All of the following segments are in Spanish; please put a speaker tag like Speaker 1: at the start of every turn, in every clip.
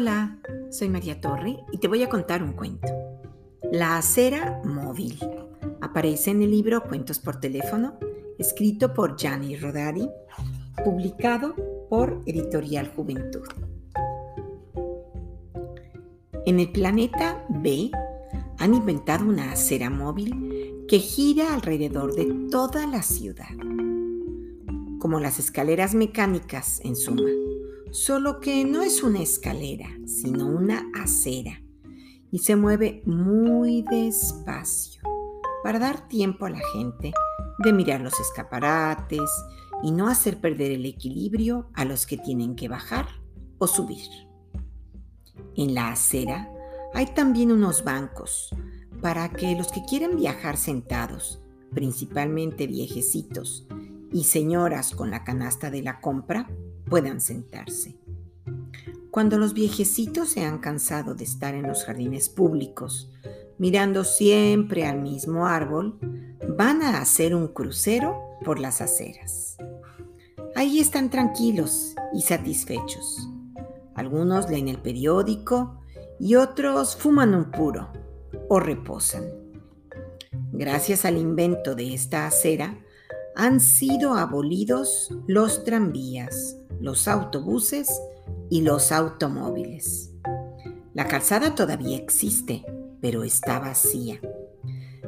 Speaker 1: Hola, soy María Torre y te voy a contar un cuento. La acera móvil. Aparece en el libro Cuentos por teléfono, escrito por Gianni Rodari, publicado por Editorial Juventud. En el planeta B han inventado una acera móvil que gira alrededor de toda la ciudad, como las escaleras mecánicas en suma solo que no es una escalera, sino una acera, y se mueve muy despacio para dar tiempo a la gente de mirar los escaparates y no hacer perder el equilibrio a los que tienen que bajar o subir. En la acera hay también unos bancos para que los que quieren viajar sentados, principalmente viejecitos y señoras con la canasta de la compra, puedan sentarse. Cuando los viejecitos se han cansado de estar en los jardines públicos, mirando siempre al mismo árbol, van a hacer un crucero por las aceras. Ahí están tranquilos y satisfechos. Algunos leen el periódico y otros fuman un puro o reposan. Gracias al invento de esta acera, han sido abolidos los tranvías, los autobuses y los automóviles. La calzada todavía existe, pero está vacía.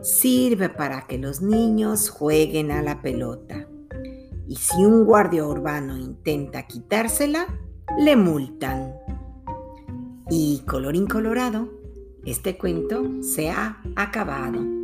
Speaker 1: Sirve para que los niños jueguen a la pelota. Y si un guardia urbano intenta quitársela, le multan. Y colorín colorado, este cuento se ha acabado.